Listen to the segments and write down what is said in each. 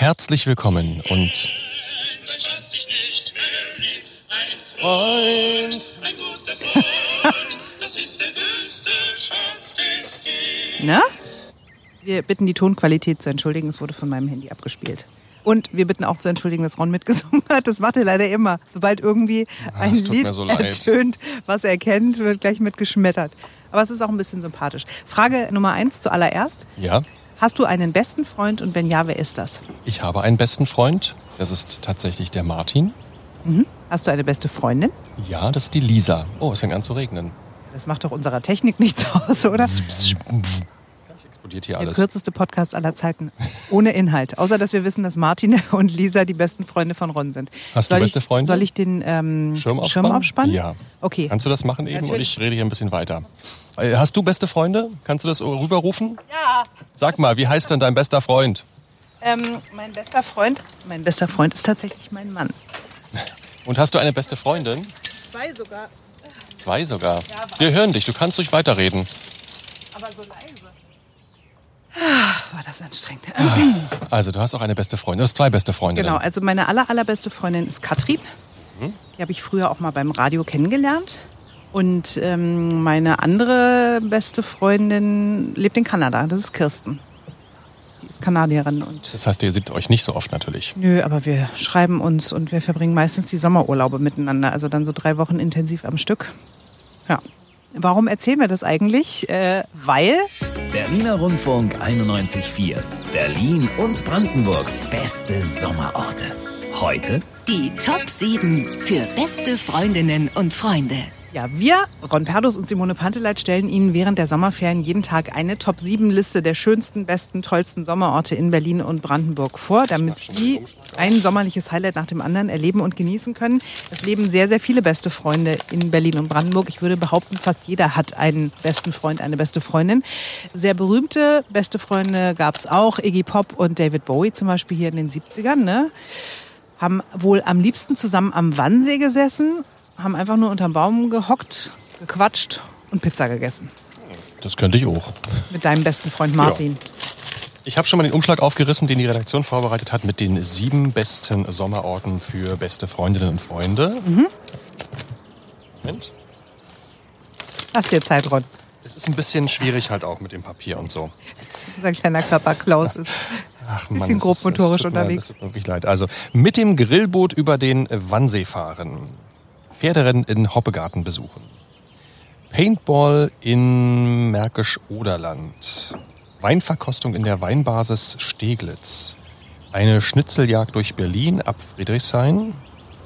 herzlich willkommen und Freund. Na? Wir bitten die Tonqualität zu entschuldigen, es wurde von meinem Handy abgespielt. Und wir bitten auch zu entschuldigen, dass Ron mitgesungen hat. Das macht er leider immer. Sobald irgendwie Ah, ein tut Lied so ertönt, was er kennt, wird gleich mitgeschmettert. Aber es ist auch ein bisschen sympathisch. Frage Nummer eins zuallererst. Ja, Hast du einen besten Freund und wenn ja, wer ist das? ich habe einen besten Freund. Das ist tatsächlich der Martin. Hast du eine beste Freundin? Ja, das ist die Lisa. Oh, es fängt an zu regnen. Das macht doch unserer Technik nichts aus, oder? Explodiert hier Der alles. kürzeste Podcast aller Zeiten. Ohne Inhalt. Außer, dass wir wissen, dass Martin und Lisa die besten Freunde von Ron sind. Hast du soll beste ich, Freunde? Soll ich den ähm, Schirm aufspannen? aufspannen? Ja. Okay. Kannst du das machen eben und Natürlich. ich rede hier ein bisschen weiter. Äh, Hast du beste Freunde? Kannst du das rüberrufen? Ja. Sag mal, wie heißt denn dein bester Freund? Ähm, mein bester Freund, mein bester Freund ist tatsächlich mein Mann. Und hast du eine beste Freundin? Zwei sogar, Zwei sogar. Wir hören dich, du kannst ruhig weiterreden. aber so leise. Ah, war das anstrengend. Also, du hast auch eine beste Freundin. Du hast zwei beste Freundinnen. Genau, also meine aller, allerbeste Freundin ist Katrin. Die habe ich früher auch mal beim Radio kennengelernt. Und ähm, meine andere beste Freundin lebt in Kanada. Das ist Kirsten. Die ist Kanadierin und Das heißt, ihr seht euch nicht so oft natürlich. Nö, aber wir schreiben uns und wir verbringen meistens die Sommerurlaube miteinander. Also dann so drei Wochen intensiv am Stück. Ja. Warum erzählen wir das eigentlich? Äh, weil Berliner Rundfunk 91.4. Berlin und Brandenburgs beste Sommerorte. Heute Die Top 7 für beste Freundinnen und Freunde. Ja, wir, Ron Perdus und Simone Panteleit, stellen Ihnen während der Sommerferien jeden Tag eine Top-7-Liste der schönsten, besten, tollsten Sommerorte in Berlin und Brandenburg vor, damit Sie ein sommerliches Highlight nach dem anderen erleben und genießen können. Es leben sehr, sehr viele beste Freunde in Berlin und Brandenburg. Ich würde behaupten, fast jeder hat einen besten Freund, eine beste Freundin. Sehr berühmte beste Freunde gab es auch. Iggy Pop und David Bowie zum Beispiel hier in den 70ern. Ne? haben wohl am liebsten zusammen am Wannsee gesessen, haben einfach nur unterm Baum gehockt, gequatscht und Pizza gegessen. Das könnte ich auch. Mit deinem besten Freund Martin. Ich habe schon mal den Umschlag aufgerissen, den die Redaktion vorbereitet hat, mit den sieben besten Sommerorten für beste Freundinnen und Freunde. Mhm. Moment. Hast dir Zeit, Ron. Es ist ein bisschen schwierig halt auch mit dem Papier und so. Unser kleiner Körper Klaus ist. Ach Bisschen es ist- grobmotorisch tut mir- unterwegs. Es tut mir wirklich leid. Also mit dem Grillboot über den Wannsee fahren. Pferderennen in Hoppegarten besuchen. Paintball in Märkisch-Oderland. Weinverkostung in der Weinbasis Steglitz. Eine Schnitzeljagd durch Berlin ab Friedrichshain.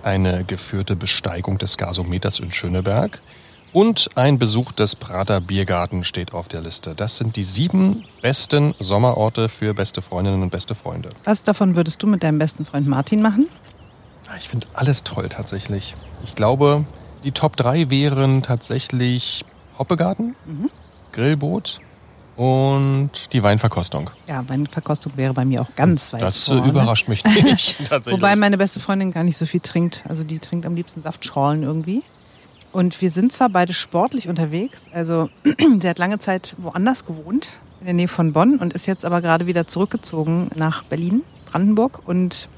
Eine geführte Besteigung des Gasometers in Schöneberg. Und ein Besuch des Prater Biergarten steht auf der Liste. Das sind die sieben besten Sommerorte für beste Freundinnen und beste Freunde. Was davon würdest du mit deinem besten Freund Martin machen? Ah, Ich finde alles toll tatsächlich. Ich glaube, die Top 3 wären tatsächlich Hoppegarten, Grillboot und die Weinverkostung. Ja, Weinverkostung wäre bei mir auch ganz weit Das vorne. überrascht mich nicht. tatsächlich. Wobei meine beste Freundin gar nicht so viel trinkt. Also die trinkt am liebsten Saftschorlen irgendwie. Und wir sind zwar beide sportlich unterwegs. Also sie hat lange Zeit woanders gewohnt, in der Nähe von Bonn und ist jetzt aber gerade wieder zurückgezogen nach Berlin, Brandenburg und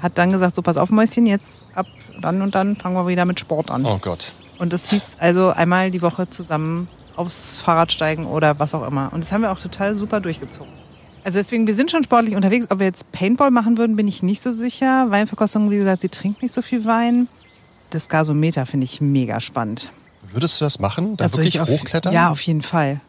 hat dann gesagt, so pass auf Mäuschen, jetzt ab dann und dann fangen wir wieder mit Sport an. oh Gott. Und das hieß also einmal die Woche zusammen aufs Fahrrad steigen oder was auch immer. Und das haben wir auch total super durchgezogen. Also deswegen, wir sind schon sportlich unterwegs. Ob wir jetzt Paintball machen würden, bin ich nicht so sicher. Weinverkostung, wie gesagt, sie trinkt nicht so viel Wein. Das Gasometer finde ich mega spannend. Würdest du das machen? Da Das wirklich ich auf, hochklettern? Ja, auf jeden Fall.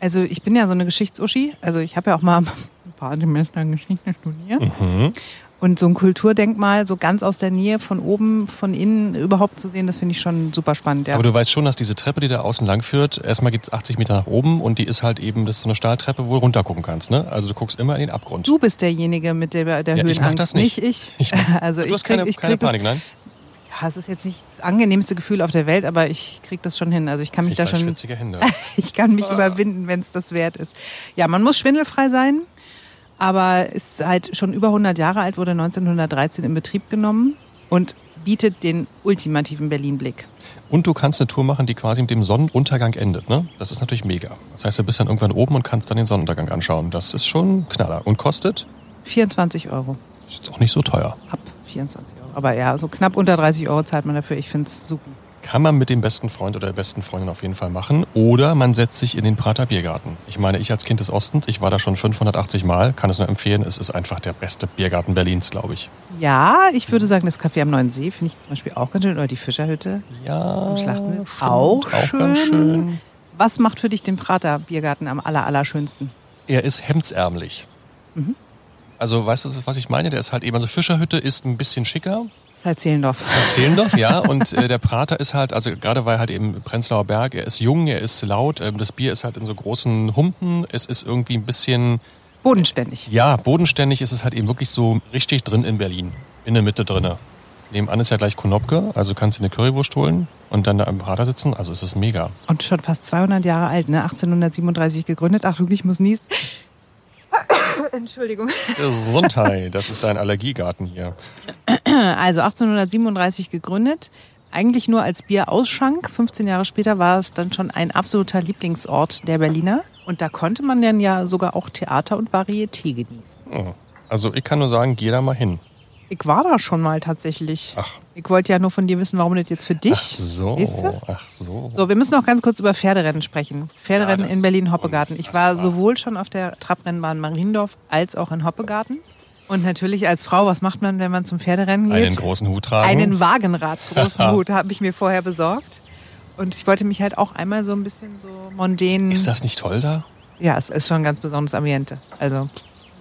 Also ich bin ja so eine Geschichtsuschi. Also ich habe ja auch mal ein paar Semester Geschichte studiert. Mhm. Und so ein Kulturdenkmal so ganz aus der Nähe, von oben, von innen überhaupt zu sehen, das finde ich schon super spannend. Ja. Aber du weißt schon, dass diese Treppe, die da außen lang führt, erstmal geht es 80 Meter nach oben und die ist halt eben, das ist so eine Stahltreppe, wo du runter gucken kannst. Ne? Also du guckst immer in den Abgrund. Du bist derjenige mit der, der Ja, ich Höhenangst, mach das nicht. ich. Ich mach- also du ich hast keine, krieg, ich keine Panik, das, nein? Ja, es ist jetzt nicht das angenehmste Gefühl auf der Welt, aber ich krieg das schon hin. Also ich kann mich Ich da schon, schwitzige Hände. ich kann mich überwinden, wenn es das wert ist. Ja, man muss schwindelfrei sein, aber ist halt schon über 100 Jahre alt, wurde 1913 in Betrieb genommen und bietet den ultimativen Berlin-Blick. Und du kannst eine Tour machen, die quasi mit dem Sonnenuntergang endet. Ne? Das ist natürlich mega. Das heißt, du bist dann irgendwann oben und kannst dann den Sonnenuntergang anschauen. Das ist schon ein Knaller. Und kostet 24 Euro. Ist jetzt auch nicht so teuer. Ab 24 Euro. Aber ja, so knapp unter 30 Euro zahlt man dafür. Ich finde es super. Kann man mit dem besten Freund oder der besten Freundin auf jeden Fall machen. Oder man setzt sich in den Prater Biergarten. Ich meine, ich als Kind des Ostens, ich war da schon 580 Mal, kann es nur empfehlen. Es ist einfach der beste Biergarten Berlins, glaube ich. Ja, ich würde sagen, das Café am Neuen See finde ich zum Beispiel auch ganz schön. Oder die Fischerhütte Ja, am Schlachten ist stimmt, auch, auch schön. ganz schön. Was macht für dich den Prater Biergarten am aller, allerschönsten? Er ist hemdsärmlich. Mhm. Also, weißt du, was ich meine? Der ist halt eben, also Fischerhütte ist ein bisschen schicker. Ist halt Zehlendorf. Zehlendorf, ja. Und äh, der Prater ist halt, also gerade weil halt eben Prenzlauer Berg, er ist jung, er ist laut, ähm, das Bier ist halt in so großen Humpen, es ist irgendwie ein bisschen, Bodenständig. ja, bodenständig ist es halt eben wirklich so richtig drin in Berlin, in der Mitte drinne. Nebenan ist ja gleich Konopke, also kannst du eine Currywurst holen und dann da im Prater sitzen, also es ist mega. Und schon fast 200 Jahre alt, ne? 1837 gegründet. Achtung, ich muss niesen. Entschuldigung. Gesundheit, das ist dein Allergiegarten hier. Also 1837 gegründet. Eigentlich nur als Bierausschank. 15 Jahre später war es dann schon ein absoluter Lieblingsort der Berliner. Und da konnte man dann ja sogar auch Theater und Varieté genießen. Also ich kann nur sagen, geh da mal hin. Ich war da schon mal tatsächlich. Ach. Ich wollte ja nur von dir wissen, warum das jetzt für dich. Ach so, Weißt du? ach so. So, wir müssen noch ganz kurz über Pferderennen sprechen. Pferderennen Ja, in Berlin-Hoppegarten. Ich war sowohl schon auf der Trabrennbahn Mariendorf als auch in Hoppegarten. Und natürlich als Frau, was macht man, wenn man zum Pferderennen geht? Einen großen Hut tragen. Einen Wagenrad-großen Hut habe ich mir vorher besorgt. Und ich wollte mich halt auch einmal so ein bisschen so mondän. Ist das nicht toll da? Ja, es ist schon ein ganz besonderes Ambiente. Also,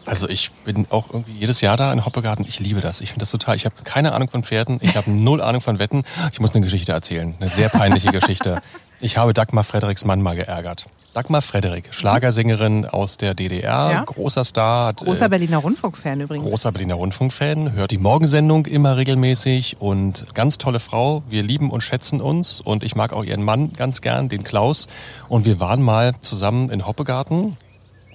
Also ich bin auch irgendwie jedes Jahr da in Hoppegarten. Ich liebe das. Ich finde das total. Ich habe keine Ahnung von Pferden. Ich habe null Ahnung von Wetten. Ich muss eine Geschichte erzählen. Eine sehr peinliche Geschichte. Ich habe Dagmar Frederiks Mann mal geärgert. Dagmar Frederik, Schlagersängerin aus der DDR, Ja. großer Star. Hat, großer äh, Berliner Rundfunk-Fan übrigens. Großer Berliner Rundfunkfan, hört die Morgensendung immer regelmäßig und ganz tolle Frau. Wir lieben und schätzen uns und ich mag auch ihren Mann ganz gern, den Klaus. Und wir waren mal zusammen in Hoppegarten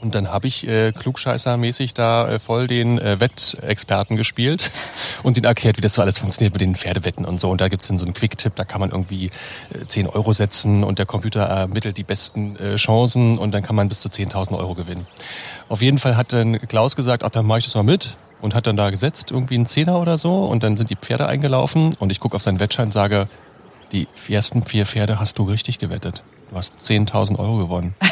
und dann habe ich äh, klugscheißermäßig da äh, voll den äh, Wettexperten gespielt und denen erklärt, wie das so alles funktioniert mit den Pferdewetten und so. Und da gibt's dann so einen Quick-Tipp, da kann man irgendwie äh, 10 Euro setzen und der Computer ermittelt die besten äh, Chancen und dann kann man bis zu 10.000 Euro gewinnen. Auf jeden Fall hat dann Klaus gesagt, ach, dann mache ich das mal mit und hat dann da gesetzt, irgendwie einen Zehner oder so und dann sind die Pferde eingelaufen und ich gucke auf seinen Wettschein und sage, die ersten vier Pferde hast du richtig gewettet. Du hast 10.000 Euro gewonnen.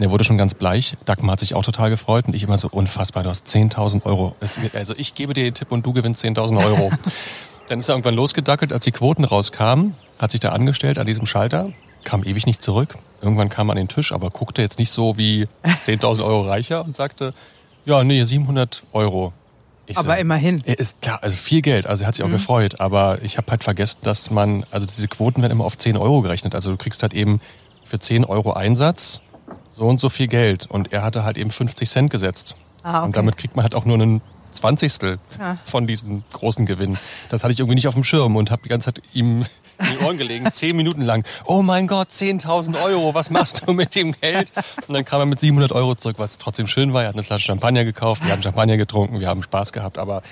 Er wurde schon ganz bleich. Dagmar hat sich auch total gefreut und ich immer so unfassbar. Du hast 10.000 Euro. Also ich gebe dir den Tipp und du gewinnst 10.000 Euro. Dann ist er irgendwann losgedackelt, als die Quoten rauskamen, hat sich da angestellt an diesem Schalter, kam ewig nicht zurück. Irgendwann kam er an den Tisch, aber guckte jetzt nicht so wie 10.000 Euro reicher und sagte, ja, nee, 700 Euro. Ich so, Aber immerhin. er ist klar, also viel Geld, also er hat sich auch gefreut, aber ich habe halt vergessen, dass man, also diese Quoten werden immer auf 10 Euro gerechnet. Also du kriegst halt eben für 10 Euro Einsatz so und so viel Geld und er hatte halt eben 50 Cent gesetzt. Ah, okay. Und damit kriegt man halt auch nur einen Zwanzigstel Ja. von diesem großen Gewinn. Das hatte ich irgendwie nicht auf dem Schirm und habe die ganze Zeit ihm in die Ohren gelegen, zehn Minuten lang. Oh mein Gott, 10.000 Euro, was machst du mit dem Geld? Und dann kam er mit 700 Euro zurück, was trotzdem schön war. Er hat eine Flasche Champagner gekauft, wir haben Champagner getrunken, wir haben Spaß gehabt, aber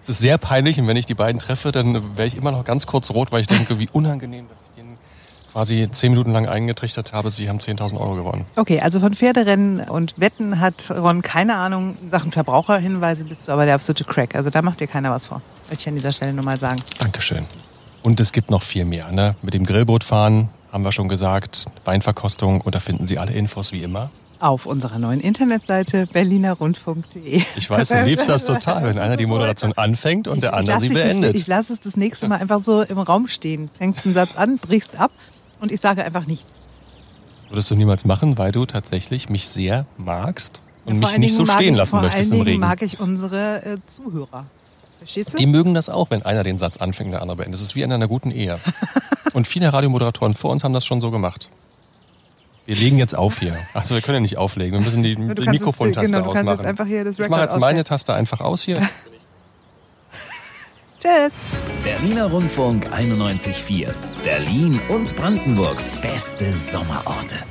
es ist sehr peinlich und wenn ich die beiden treffe, dann wäre ich immer noch ganz kurz rot, weil ich denke, wie unangenehm, dass ich denen quasi zehn Minuten lang eingetrichtert habe, sie haben 10.000 Euro gewonnen. Okay, also von Pferderennen und Wetten hat Ron keine Ahnung. In Sachen Verbraucherhinweise bist du aber der absolute Crack. Also da macht dir keiner was vor. Wollte ich an dieser Stelle nur mal sagen. Dankeschön. Und es gibt noch viel mehr. Ne? Mit dem Grillboot fahren, haben wir schon gesagt, Weinverkostung und da finden Sie alle Infos wie immer. Auf unserer neuen Internetseite berlinerrundfunk.de. Ich weiß, du liebst das total, wenn einer die Moderation anfängt und der andere sie beendet. Das, ich lasse es das nächste Mal einfach so im Raum stehen. Fängst einen Satz an, brichst ab und ich sage einfach nichts. Würdest du niemals machen, weil du tatsächlich mich sehr magst und Vor mich nicht so stehen ich, lassen vor möchtest allen im Regen. mag ich unsere äh, Zuhörer. Verstehst du? Die mögen das auch, wenn einer den Satz anfängt, der andere beendet. Das ist wie in einer guten Ehe. Und viele Radiomoderatoren vor uns haben das schon so gemacht. Wir legen jetzt auf hier. Also wir können ja nicht auflegen. Wir müssen die, die Mikrofontaste genau, ausmachen. ich mache jetzt meine. Taste einfach aus hier. Tschüss. Berliner Rundfunk 91.4. Berlin und Brandenburgs beste Sommerorte.